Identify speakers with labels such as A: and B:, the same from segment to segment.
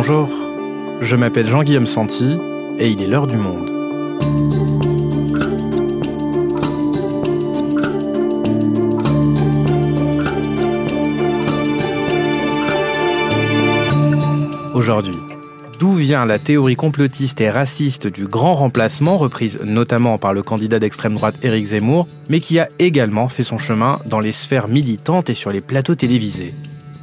A: Bonjour, je m'appelle Jean-Guillaume Santi et il est l'heure du monde. Aujourd'hui, d'où vient la théorie complotiste et raciste du grand remplacement, reprise notamment par le candidat d'extrême droite Éric Zemmour, mais qui a également fait son chemin dans les sphères militantes et sur les plateaux télévisés?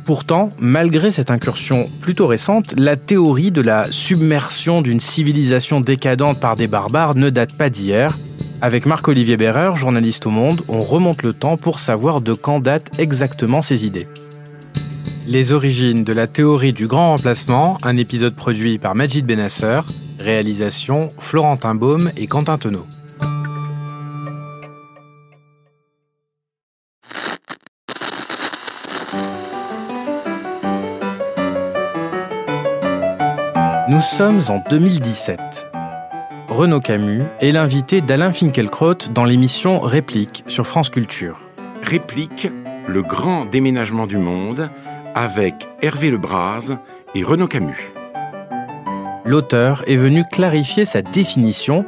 A: Pourtant, malgré cette incursion plutôt récente, la théorie de la submersion d'une civilisation décadente par des barbares ne date pas d'hier. Avec Marc-Olivier Berrer, journaliste au Monde, on remonte le temps pour savoir de quand datent exactement ces idées. Les origines de la théorie du grand remplacement, un épisode produit par Majid Benasser, réalisation Florentin Baume et Quentin Tonneau. Sommes en 2017. Renaud Camus est l'invité d'Alain Finkielkraut dans l'émission Réplique sur France Culture.
B: Réplique, le grand déménagement du monde, avec Hervé Lebras et Renaud Camus.
A: L'auteur est venu clarifier sa définition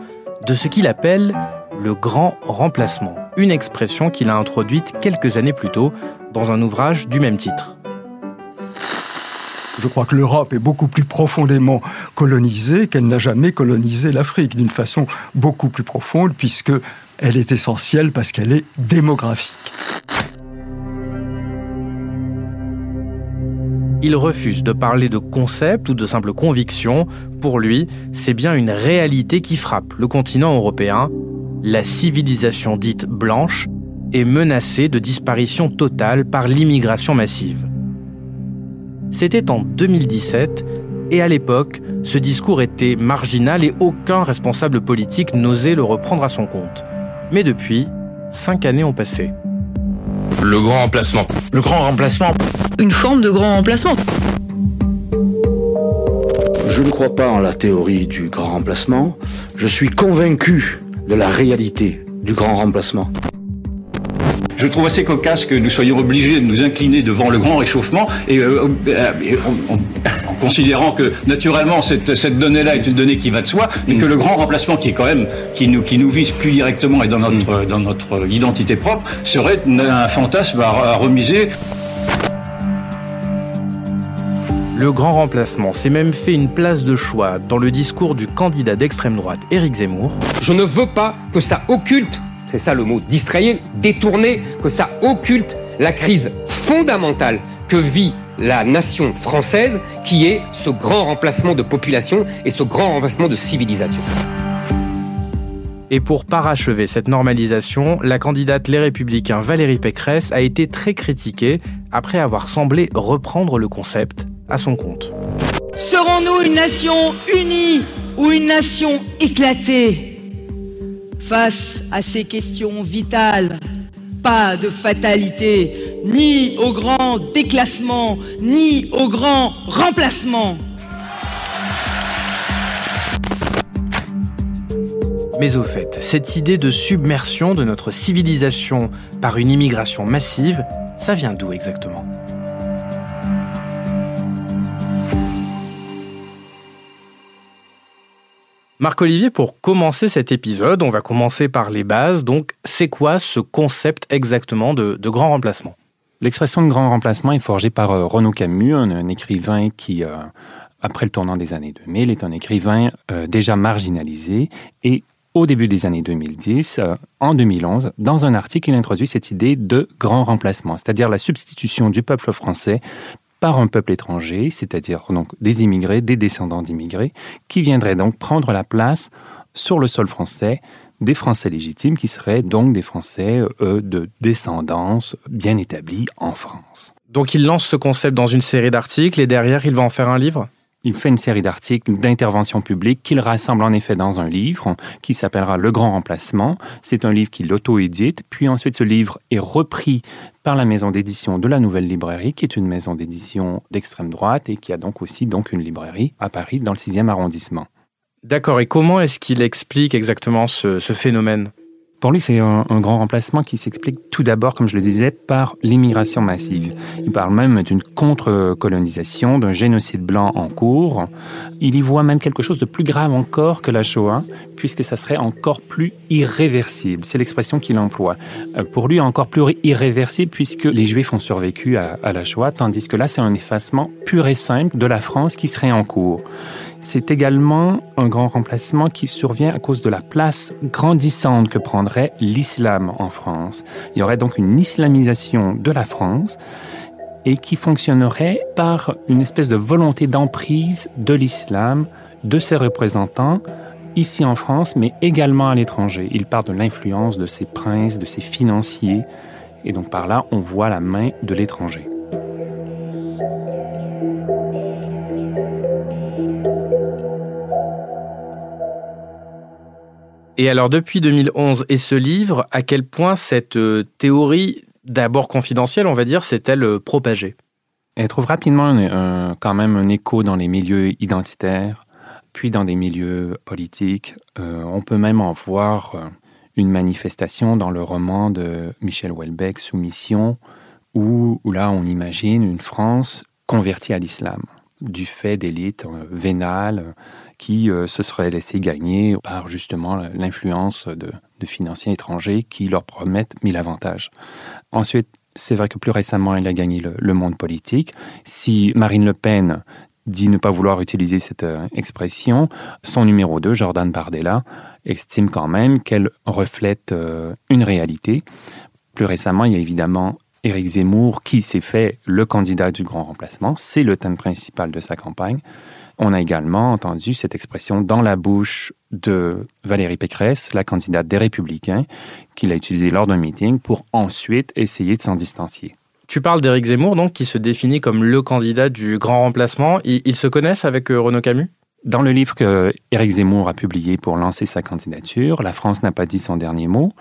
A: de ce qu'il appelle le grand remplacement, une expression qu'il a introduite quelques années plus tôt dans un ouvrage du même titre.
C: Je crois que l'Europe est beaucoup plus profondément colonisée qu'elle n'a jamais colonisé l'Afrique, d'une façon beaucoup plus profonde, puisque elle est essentielle parce qu'elle est démographique.
A: Il refuse de parler de concept ou de simple conviction. Pour lui, c'est bien une réalité qui frappe le continent européen. La civilisation dite blanche est menacée de disparition totale par l'immigration massive. C'était en 2017 et à l'époque, ce discours était marginal et aucun responsable politique n'osait le reprendre à son compte. Mais depuis, cinq années ont passé.
D: Le grand remplacement.
E: Le grand remplacement.
F: Une forme de grand remplacement.
G: Je ne crois pas en la théorie du grand remplacement. Je suis convaincu de la réalité du grand remplacement.
H: Je trouve assez cocasse que nous soyons obligés de nous incliner devant le grand réchauffement et, euh, euh, en, considérant que naturellement cette, cette donnée-là est une donnée qui va de soi, mais que le grand remplacement qui est quand même qui nous qui nous vise plus directement et dans notre dans notre identité propre serait un fantasme à, à remiser.
A: Le grand remplacement s'est même fait une place de choix dans le discours du candidat d'extrême droite Éric Zemmour.
E: Je ne veux pas que ça occulte c'est ça le mot, distrayer, détourner, que ça occulte la crise fondamentale que vit la nation française, qui est ce grand remplacement de population et ce grand remplacement de civilisation.
A: Et pour parachever cette normalisation, la candidate Les Républicains Valérie Pécresse a été très critiquée après avoir semblé reprendre le concept à son compte.
I: Serons-nous une nation unie ou une nation éclatée? Face à ces questions vitales, pas de fatalité, ni au grand déclassement, ni au grand remplacement.
A: Mais au fait, cette idée de submersion de notre civilisation par une immigration massive, ça vient d'où exactement? Marc-Olivier, pour commencer cet épisode, on va commencer par les bases. Donc, c'est quoi ce concept exactement de, grand remplacement?
J: L'expression de grand remplacement est forgée par euh, Renaud Camus, un, écrivain qui, euh, après le tournant des années 2000, est un écrivain euh, déjà marginalisé et au début des années 2010, en 2011, dans un article, il introduit cette idée de grand remplacement, c'est-à-dire la substitution du peuple français par un peuple étranger, c'est-à-dire des immigrés, des descendants d'immigrés, qui viendraient donc prendre la place sur le sol français des Français légitimes, qui seraient donc des Français euh, de descendance bien établie en France.
A: Donc il lance ce concept dans une série d'articles et derrière il va en faire un livre?
J: Il fait une série d'articles d'intervention publique qu'il rassemble en effet dans un livre qui s'appellera Le Grand Remplacement. C'est un livre qu'il auto-édite, puis ensuite ce livre est repris par la maison d'édition de la Nouvelle Librairie, qui est une maison d'édition d'extrême droite et qui a donc aussi donc une librairie à Paris dans le 6e arrondissement.
A: D'accord, et comment est-ce qu'il explique exactement ce, phénomène?
J: Pour lui, c'est un, grand remplacement qui s'explique tout d'abord, comme je le disais, par l'immigration massive. Il parle même d'une contre-colonisation, d'un génocide blanc en cours. Il y voit même quelque chose de plus grave encore que la Shoah, puisque ça serait encore plus irréversible. C'est l'expression qu'il emploie. Euh, pour lui, encore plus irréversible, puisque les Juifs ont survécu à, à la Shoah, tandis que là, c'est un effacement pur et simple de la France qui serait en cours. C'est également un grand remplacement qui survient à cause de la place grandissante que prendrait l'islam en France. Il y aurait donc une islamisation de la France et qui fonctionnerait par une espèce de volonté d'emprise de l'islam, de ses représentants, ici en France, mais également à l'étranger. Il part de l'influence de ses princes, de ses financiers, et donc par là, on voit la main de l'étranger.
A: Et alors depuis 2011 et ce livre, à quel point cette euh, théorie, d'abord confidentielle, on va dire, s'est-elle euh, propagée?
J: Elle trouve rapidement quand même un écho dans les milieux identitaires, puis dans des milieux politiques. Euh, on peut même en voir une manifestation dans le roman de Michel Houellebecq, Soumission, où, où là on imagine une France convertie à l'islam, du fait d'élites vénales qui euh, se seraient laissés gagner par justement l'influence de, financiers étrangers qui leur promettent mille avantages. Ensuite, c'est vrai que plus récemment, il a gagné le, monde politique. Si Marine Le Pen dit ne pas vouloir utiliser cette euh, expression, son numéro 2, Jordan Bardella, estime quand même qu'elle reflète euh, une réalité. Plus récemment, il y a évidemment Éric Zemmour qui s'est fait le candidat du grand remplacement. C'est le thème principal de sa campagne. On a également entendu cette expression dans la bouche de Valérie Pécresse, la candidate des Républicains, qu'il a utilisée lors d'un meeting pour ensuite essayer de s'en distancier.
A: Tu parles d'Éric Zemmour, donc, qui se définit comme le candidat du grand remplacement. Ils, se connaissent avec euh, Renaud Camus?
J: Dans le livre que Éric Zemmour a publié pour lancer sa candidature, La France n'a pas dit son dernier mot,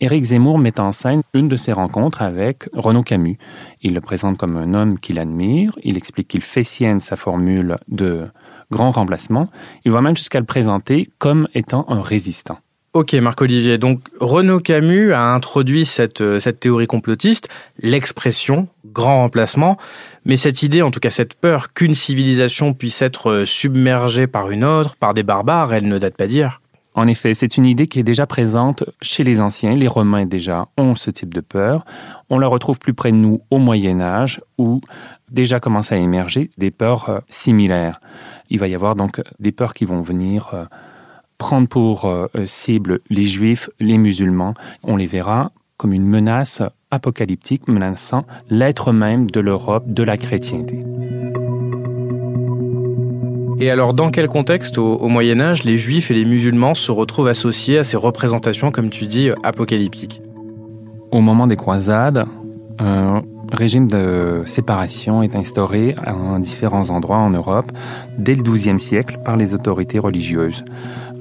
J: Éric Zemmour met en scène une de ses rencontres avec Renaud Camus. Il le présente comme un homme qu'il admire, il explique qu'il fait sienne sa formule de grand remplacement, il va même jusqu'à le présenter comme étant un résistant.
A: Ok, Marc-Olivier. Donc, Renaud Camus a introduit cette, euh, cette théorie complotiste, l'expression grand remplacement. Mais cette idée, en tout cas cette peur qu'une civilisation puisse être euh, submergée par une autre, par des barbares, elle ne date pas d'hier.
J: En effet, c'est une idée qui est déjà présente chez les anciens. Les Romains déjà ont ce type de peur. On la retrouve plus près de nous au Moyen Âge où déjà commencent à émerger des peurs euh, similaires. Il va y avoir donc des peurs qui vont venir euh, prendre pour euh, cible les juifs, les musulmans. On les verra comme une menace apocalyptique menaçant l'être même de l'Europe, de la chrétienté.
A: Et alors, dans quel contexte, au, Moyen Âge, les juifs et les musulmans se retrouvent associés à ces représentations, comme tu dis, apocalyptiques?
J: Au moment des croisades, un régime de séparation est instauré à différents endroits en Europe dès le XIIe siècle par les autorités religieuses.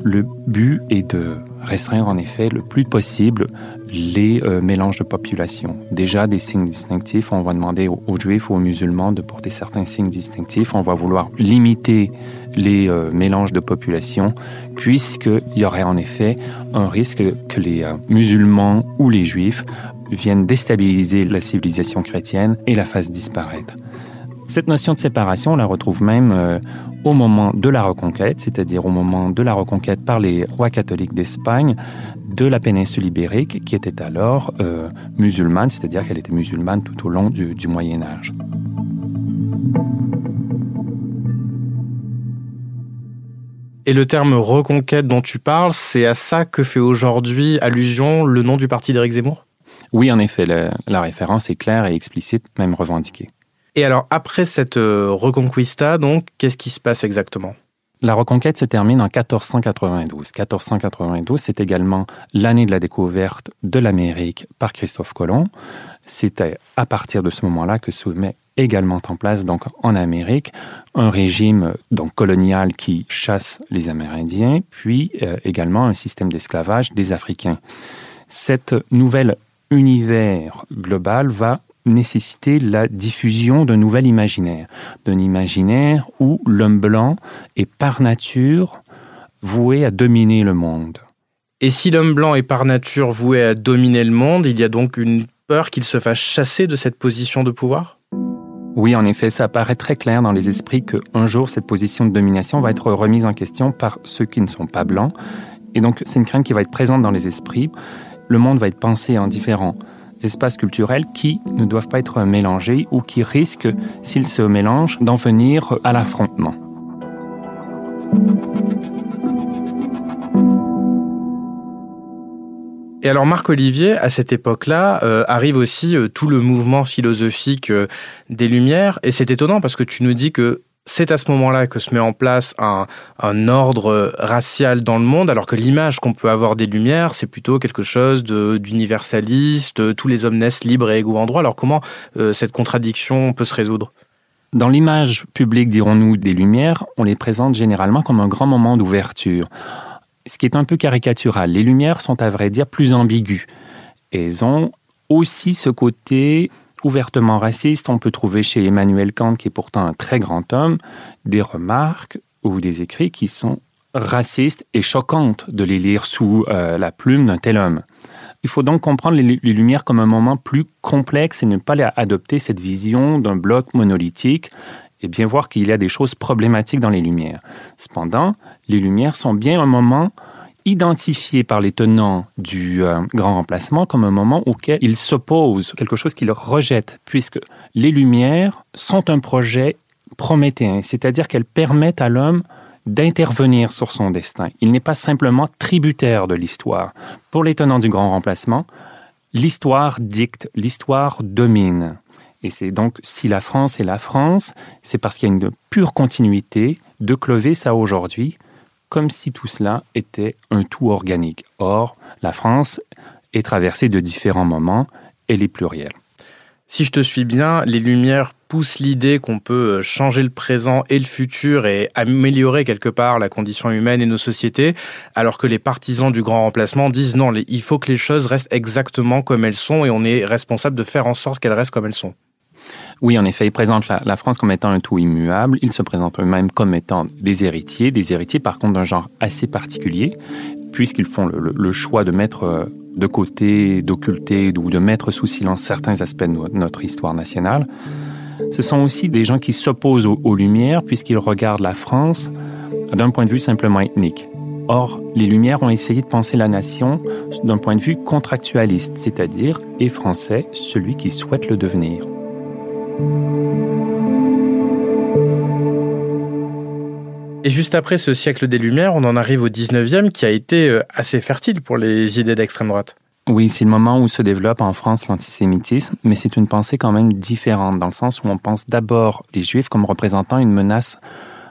J: Le but est de restreindre en effet le plus possible les euh, mélanges de population. Déjà des signes distinctifs, on va demander aux, juifs ou aux musulmans de porter certains signes distinctifs. On va vouloir limiter les euh, mélanges de population puisqu'il y aurait en effet un risque que les euh, musulmans ou les juifs viennent déstabiliser la civilisation chrétienne et la fassent disparaître. Cette notion de séparation, on la retrouve même euh, au moment de la reconquête, c'est-à-dire au moment de la reconquête par les rois catholiques d'Espagne de la péninsule ibérique, qui était alors euh, musulmane, c'est-à-dire qu'elle était musulmane tout au long du, du Moyen Âge.
A: Et le terme reconquête dont tu parles, c'est à ça que fait aujourd'hui allusion le nom du parti d'Éric Zemmour?
J: Oui, en effet, la référence est claire et explicite, même revendiquée.
A: Et alors, après cette euh, Reconquista, donc, qu'est-ce qui se passe exactement?
J: La reconquête se termine en 1492. 1492, c'est également l'année de la découverte de l'Amérique par Christophe Colomb. C'était à partir de ce moment-là que se met également en place donc en Amérique un régime donc colonial qui chasse les Amérindiens, puis euh, également un système d'esclavage des Africains. Cette nouvelle univers global va nécessiter la diffusion d'un nouvel imaginaire, d'un imaginaire où l'homme blanc est par nature voué à dominer le monde.
A: Et si l'homme blanc est par nature voué à dominer le monde, il y a donc une peur qu'il se fasse chasser de cette position de pouvoir?
J: Oui, en effet, ça paraît très clair dans les esprits qu'un jour, cette position de domination va être remise en question par ceux qui ne sont pas blancs. Et donc, c'est une crainte qui va être présente dans les esprits. Le monde va être pensé en différents espaces culturels qui ne doivent pas être mélangés ou qui risquent, s'ils se mélangent, d'en venir à l'affrontement.
A: Et alors Marc Olivier, à cette époque-là, euh, arrive aussi euh, tout le mouvement philosophique euh, des Lumières. Et c'est étonnant parce que tu nous dis que c'est à ce moment-là que se met en place un, ordre racial dans le monde, alors que l'image qu'on peut avoir des Lumières, c'est plutôt quelque chose d'universaliste, tous les hommes naissent libres et égaux en droit. Alors comment cette contradiction peut se résoudre?
J: Dans l'image publique, dirons-nous, des Lumières, on les présente généralement comme un grand moment d'ouverture ce qui est un peu caricatural. Les Lumières sont à vrai dire plus ambiguës. Elles ont aussi ce côté ouvertement raciste. On peut trouver chez Emmanuel Kant, qui est pourtant un très grand homme, des remarques ou des écrits qui sont racistes et choquantes de les lire sous euh, la plume d'un tel homme. Il faut donc comprendre les, les, Lumières comme un moment plus complexe et ne pas adopter cette vision d'un bloc monolithique et bien voir qu'il y a des choses problématiques dans les Lumières. Cependant, les Lumières sont bien un moment identifié par les tenants du euh, grand remplacement comme un moment auquel ils s'opposent, quelque chose qu'ils rejettent, puisque les Lumières sont un projet prométhéen, c'est-à-dire qu'elles permettent à l'homme d'intervenir sur son destin. Il n'est pas simplement tributaire de l'histoire. Pour les tenants du grand remplacement, l'histoire dicte, l'histoire domine. Et c'est donc si la France est la France, c'est parce qu'il y a une pure continuité de Clovis à aujourd'hui, comme si tout cela était un tout organique. Or, la France est traversée de différents moments, elle est plurielle.
A: Si je te suis bien, les Lumières poussent l'idée qu'on peut changer le présent et le futur et améliorer quelque part la condition humaine et nos sociétés, alors que les partisans du grand remplacement disent non, il faut que les choses restent exactement comme elles sont et on est responsable de faire en sorte qu'elles restent comme elles sont.
J: Oui, en effet, ils présentent la, France comme étant un tout immuable. Ils se présentent eux-mêmes comme étant des héritiers, des héritiers par contre d'un genre assez particulier, puisqu'ils font le, choix de mettre euh, de côté, d'occulter ou de mettre sous silence certains aspects de notre histoire nationale. Ce sont aussi des gens qui s'opposent aux, aux Lumières, puisqu'ils regardent la France d'un point de vue simplement ethnique. Or, les Lumières ont essayé de penser la nation d'un point de vue contractualiste, c'est-à-dire, et français, celui qui souhaite le devenir.
A: Et juste après ce siècle des Lumières, on en arrive au 19e qui a été euh, assez fertile pour les idées d'extrême droite.
J: Oui, c'est le moment où se développe en France l'antisémitisme, mais c'est une pensée quand même différente, dans le sens où on pense d'abord les Juifs comme représentant une menace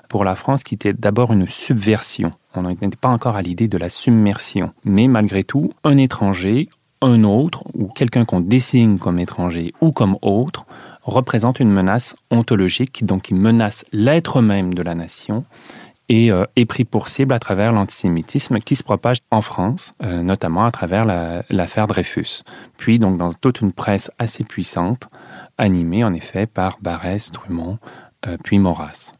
J: pour la France qui était d'abord une subversion. On n'était pas encore à l'idée de la submersion. Mais malgré tout, un étranger, un autre, ou quelqu'un qu'on désigne comme étranger ou comme autre, représente une menace ontologique, donc qui menace l'être même de la nation et euh, est pris pour cible à travers l'antisémitisme qui se propage en France, euh, notamment à travers l'affaire Dreyfus. Puis donc dans toute une presse assez puissante, animée en effet par Barès, Drummond, euh, puis Maurras.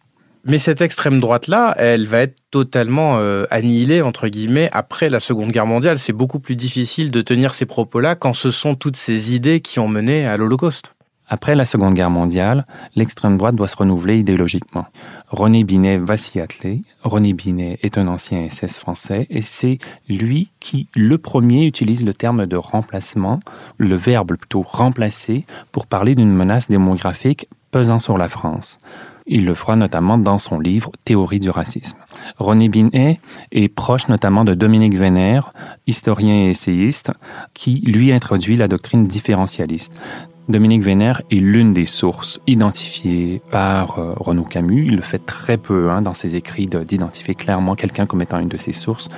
A: Mais cette extrême droite-là, elle va être totalement annihilée, entre guillemets, après la Seconde Guerre mondiale. C'est beaucoup plus difficile de tenir ces propos-là quand ce sont toutes ces idées qui ont mené à l'Holocauste.
J: Après la Seconde Guerre mondiale, l'extrême droite doit se renouveler idéologiquement. René Binet va s'y atteler. René Binet est un ancien SS français et c'est lui qui, le premier, utilise le terme de remplacement, le verbe plutôt remplacer, pour parler d'une menace démographique pesant sur la France. Il le fera notamment dans son livre Théorie du racisme. René Binet est proche notamment de Dominique Vénère, historien et essayiste, qui lui introduit la doctrine différentialiste. Dominique Vénère est l'une des sources identifiées par euh, Renaud Camus. Il le fait très peu hein, dans ses écrits d'identifier clairement quelqu'un comme étant une de ses sources.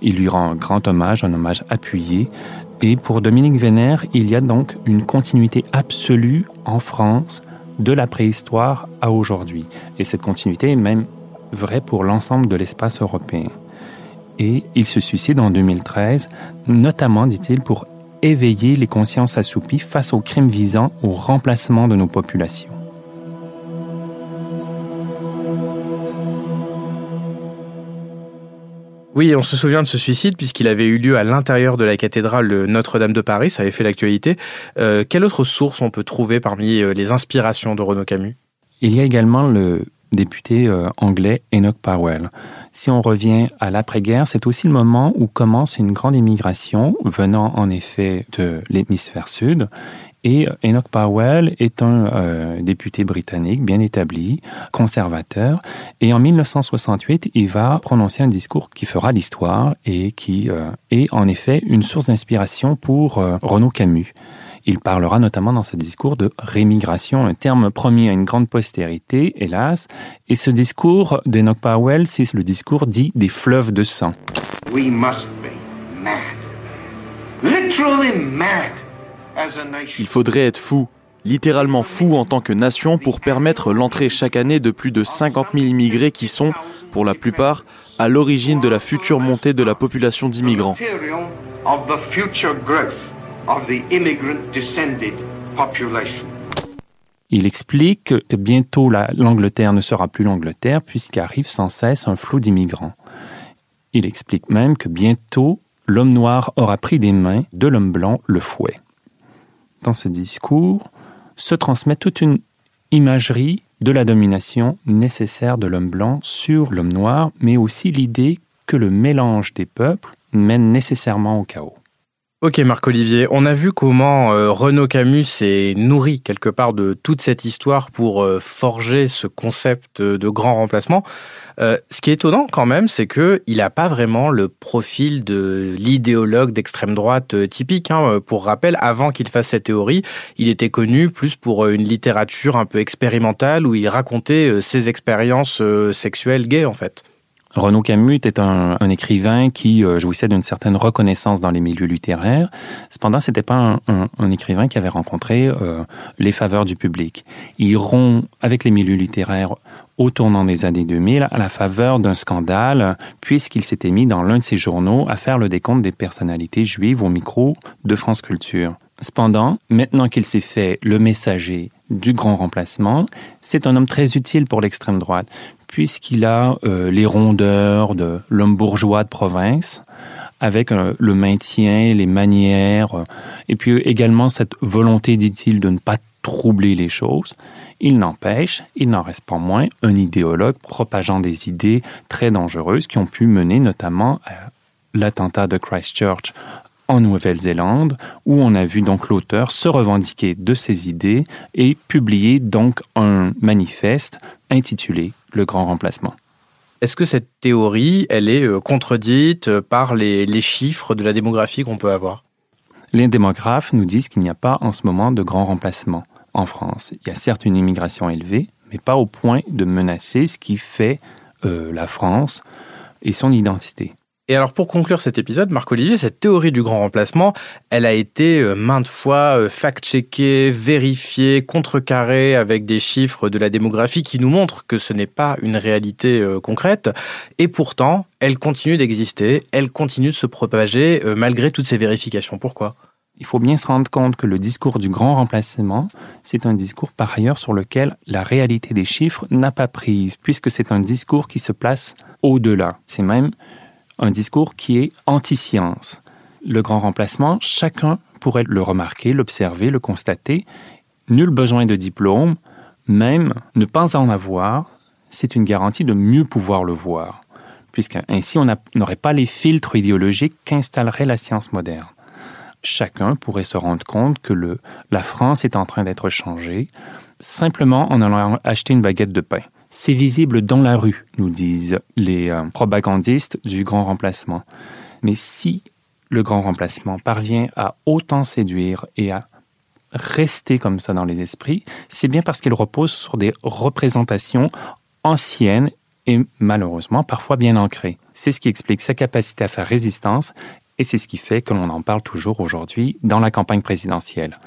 J: Il lui rend un grand hommage, un hommage appuyé. Et pour Dominique Vénère, il y a donc une continuité absolue en France de la préhistoire à aujourd'hui. Et cette continuité est même vraie pour l'ensemble de l'espace européen. Et il se suicide en 2013, notamment, dit-il, pour éveiller les consciences assoupies face aux crimes visant au remplacement de nos populations.
A: Oui, on se souvient de ce suicide puisqu'il avait eu lieu à l'intérieur de la cathédrale Notre-Dame de Paris, ça avait fait l'actualité. Euh, quelle autre source on peut trouver parmi euh, les inspirations de Renaud Camus?
J: Il y a également le député euh, anglais Enoch Powell. Si on revient à l'après-guerre, c'est aussi le moment où commence une grande immigration venant en effet de l'hémisphère sud et Enoch Powell est un euh, député britannique bien établi, conservateur, et en 1968, il va prononcer un discours qui fera l'histoire et qui euh, est en effet une source d'inspiration pour euh, Renaud Camus. Il parlera notamment dans ce discours de rémigration, un terme promis à une grande postérité, hélas. Et ce discours d'Enoch Powell, c'est le discours dit des fleuves de sang. We must be mad.
K: Literally mad. Il faudrait être fou, littéralement fou en tant que nation pour permettre l'entrée chaque année de plus de 50 000 immigrés qui sont, pour la plupart, à l'origine de la future montée de la population d'immigrants.
J: Il explique que bientôt l'Angleterre ne sera plus l'Angleterre puisqu'arrive sans cesse un flot d'immigrants. Il explique même que bientôt l'homme noir aura pris des mains de l'homme blanc le fouet dans ce discours se transmet toute une imagerie de la domination nécessaire de l'homme blanc sur l'homme noir, mais aussi l'idée que le mélange des peuples mène nécessairement au chaos.
A: Ok Marc-Olivier, on a vu comment euh, Renaud Camus s'est nourri quelque part de toute cette histoire pour euh, forger ce concept de grand remplacement. Euh, ce qui est étonnant quand même, c'est que il n'a pas vraiment le profil de l'idéologue d'extrême droite typique. Hein. Pour rappel, avant qu'il fasse cette théorie, il était connu plus pour une littérature un peu expérimentale où il racontait ses expériences sexuelles gays en fait.
J: Renaud Camus était un, écrivain qui euh, jouissait d'une certaine reconnaissance dans les milieux littéraires. Cependant, c'était pas un, écrivain qui avait rencontré euh, les faveurs du public. Il rompt avec les milieux littéraires au tournant des années 2000 à la faveur d'un scandale, puisqu'il s'était mis dans l'un de ses journaux à faire le décompte des personnalités juives au micro de France Culture. Cependant, maintenant qu'il s'est fait le messager du grand remplacement, c'est un homme très utile pour l'extrême droite, puisqu'il a euh, les rondeurs de l'homme bourgeois de province, avec euh, le maintien, les manières, euh, et puis également cette volonté, dit-il, de ne pas troubler les choses. Il n'empêche, il n'en reste pas moins un idéologue propageant des idées très dangereuses qui ont pu mener notamment à l'attentat de Christchurch en Nouvelle-Zélande, où on a vu donc l'auteur se revendiquer de ses idées et publier donc un manifeste intitulé Le Grand Remplacement.
A: Est-ce que cette théorie, elle est euh, contredite euh, par les, les chiffres de la démographie qu'on peut avoir?
J: Les démographes nous disent qu'il n'y a pas en ce moment de grand remplacement en France. Il y a certes une immigration élevée, mais pas au point de menacer ce qui fait euh, la France et son identité.
A: Et alors pour conclure cet épisode, Marc-Olivier, cette théorie du grand remplacement, elle a été euh, maintes fois euh, fact-checkée, vérifiée, contrecarrée avec des chiffres de la démographie qui nous montrent que ce n'est pas une réalité euh, concrète. Et pourtant, elle continue d'exister, elle continue de se propager malgré toutes ces vérifications. Pourquoi?
J: Il faut bien se rendre compte que le discours du grand remplacement, c'est un discours par ailleurs sur lequel la réalité des chiffres n'a pas prise, puisque c'est un discours qui se place au-delà. C'est même un discours qui est anti-science. Le grand remplacement, chacun pourrait le remarquer, l'observer, le constater. Nul besoin de diplôme, même ne pas en avoir, c'est une garantie de mieux pouvoir le voir, puisqu'ainsi on n'aurait pas les filtres idéologiques qu'installerait la science moderne. Chacun pourrait se rendre compte que le, la France est en train d'être changée simplement en allant acheter une baguette de pain. C'est visible dans la rue, nous disent les euh, propagandistes du grand remplacement. Mais si le grand remplacement parvient à autant séduire et à rester comme ça dans les esprits, c'est bien parce qu'il repose sur des représentations anciennes et malheureusement parfois bien ancrées. C'est ce qui explique sa capacité à faire résistance et c'est ce qui fait que l'on en parle toujours aujourd'hui dans la campagne présidentielle.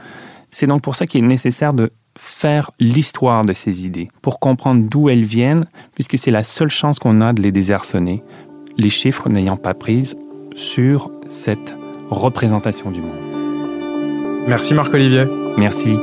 J: C'est donc pour ça qu'il est nécessaire de faire l'histoire de ces idées, pour comprendre d'où elles viennent, puisque c'est la seule chance qu'on a de les désarçonner, les chiffres n'ayant pas prise sur cette représentation du monde.
A: Merci Marc-Olivier.
J: Merci.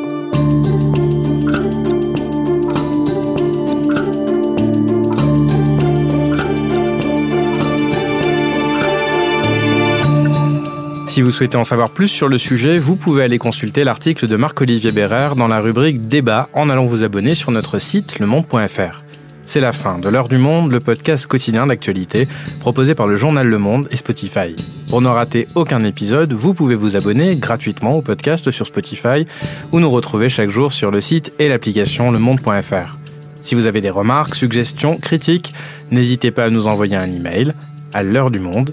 A: Si vous souhaitez en savoir plus sur le sujet, vous pouvez aller consulter l'article de Marc-Olivier Bérère dans la rubrique Débat en allant vous abonner sur notre site lemonde.fr. C'est la fin de l'heure du monde, le podcast quotidien d'actualité proposé par le journal Le Monde et Spotify. Pour ne rater aucun épisode, vous pouvez vous abonner gratuitement au podcast sur Spotify ou nous retrouver chaque jour sur le site et l'application lemonde.fr. Si vous avez des remarques, suggestions, critiques, n'hésitez pas à nous envoyer un email à l'heure du monde